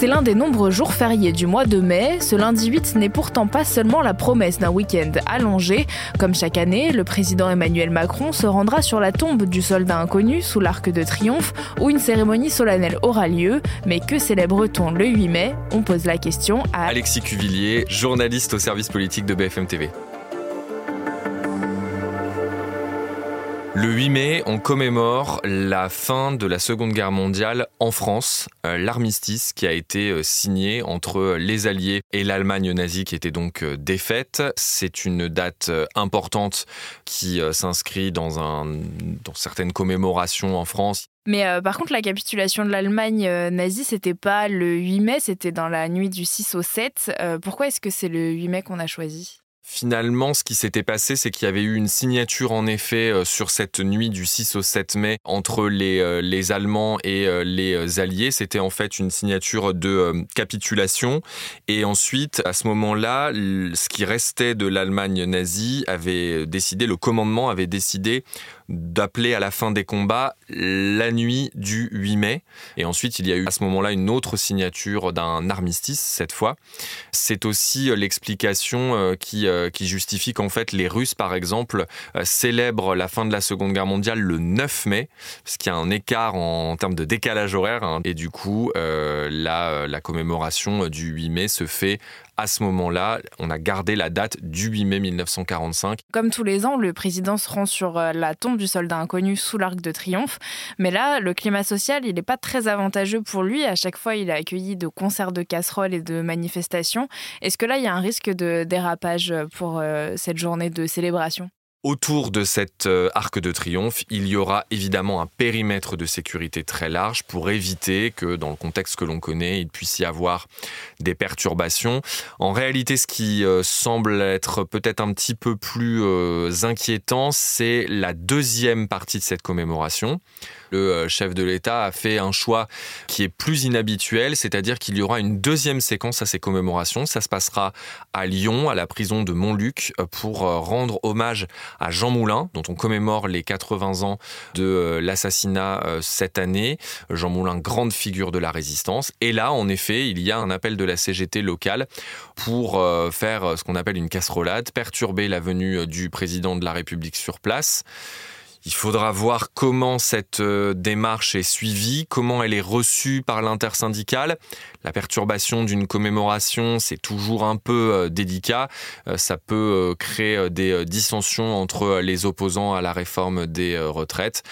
C'est l'un des nombreux jours fériés du mois de mai. Ce lundi 8 n'est pourtant pas seulement la promesse d'un week-end allongé. Comme chaque année, le président Emmanuel Macron se rendra sur la tombe du soldat inconnu sous l'Arc de Triomphe où une cérémonie solennelle aura lieu. Mais que célèbre-t-on le 8 mai? On pose la question à Alexis Cuvillier, journaliste au service politique de BFM TV. Le 8 mai, on commémore la fin de la Seconde Guerre mondiale en France, euh, l'armistice qui a été euh, signé entre les Alliés et l'Allemagne nazie qui était donc euh, défaite. C'est une date importante qui s'inscrit dans certaines commémorations en France. Mais par contre, la capitulation de l'Allemagne nazie, c'était pas le 8 mai, c'était dans la nuit du 6 au 7. pourquoi est-ce que c'est le 8 mai qu'on a choisi? Finalement, ce qui s'était passé, c'est qu'il y avait eu une signature en effet euh, sur cette nuit du 6 au 7 mai entre les, euh, les Allemands et euh, les Alliés. C'était en fait une signature de capitulation. Et ensuite, à ce moment-là, ce qui restait de l'Allemagne nazie avait décidé, le commandement avait décidé d'appeler à la fin des combats la nuit du 8 mai. Et ensuite, il y a eu à ce moment-là une autre signature d'un armistice, cette fois. C'est aussi l'explication euh, qui, euh, qui justifie qu'en fait, les Russes, par exemple, euh, célèbrent la fin de la Seconde Guerre mondiale le 9 mai, parce qu'il y a un écart en, termes de décalage horaire. Hein. et du coup, la, la commémoration du 8 mai se fait à ce moment-là, on a gardé la date du 8 mai 1945. Comme tous les ans, le président se rend sur euh, la tombe du soldat inconnu sous l'Arc de Triomphe. Mais là, le climat social, il n'est pas très avantageux pour lui. À chaque fois, il a accueilli de concerts de casseroles et de manifestations. Est-ce que là, il y a un risque de dérapage pour euh, cette journée de célébration? Autour de cet euh, arc de triomphe, il y aura évidemment un périmètre de sécurité très large pour éviter que, dans le contexte que l'on connaît, il puisse y avoir des perturbations. En réalité, ce qui euh, semble être peut-être un petit peu plus euh, inquiétant, c'est la deuxième partie de cette commémoration le chef de l'État a fait un choix qui est plus inhabituel, c'est-à-dire qu'il y aura une deuxième séquence à ces commémorations. Ça se passera à Lyon, à la prison de Montluc, pour rendre hommage à Jean Moulin, dont on commémore les 80 ans de l'assassinat cette année. Jean Moulin, grande figure de la résistance. Et là, en effet, il y a un appel de la CGT locale pour faire ce qu'on appelle une casserolade, perturber la venue du président de la République sur place. Il faudra voir comment cette euh, démarche est suivie, comment elle est reçue par l'intersyndicale. La perturbation d'une commémoration, c'est toujours un peu euh, délicat. Euh, ça peut créer des dissensions entre les opposants à la réforme des retraites.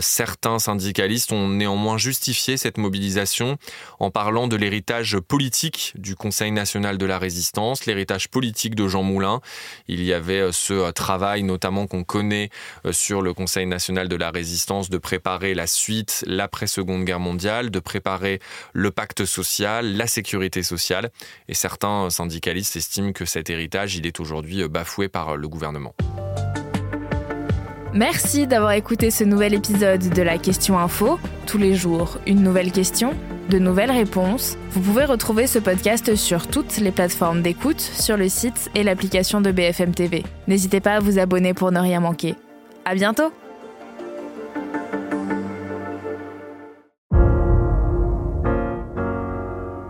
Certains syndicalistes ont néanmoins justifié cette mobilisation en parlant de l'héritage politique du Conseil national de la résistance, l'héritage politique de Jean Moulin. Il y avait ce travail notamment qu'on connaît sur le National de la résistance de préparer la suite, l'après-seconde guerre mondiale, de préparer le pacte social, la sécurité sociale. Et certains syndicalistes estiment que cet héritage, il est aujourd'hui bafoué par le gouvernement. Merci d'avoir écouté ce nouvel épisode de la Question Info. Tous les jours, une nouvelle question, de nouvelles réponses. Vous pouvez retrouver ce podcast sur toutes les plateformes d'écoute, sur le site et l'application de BFM TV. N'hésitez pas à vous abonner pour ne rien manquer. À bientôt!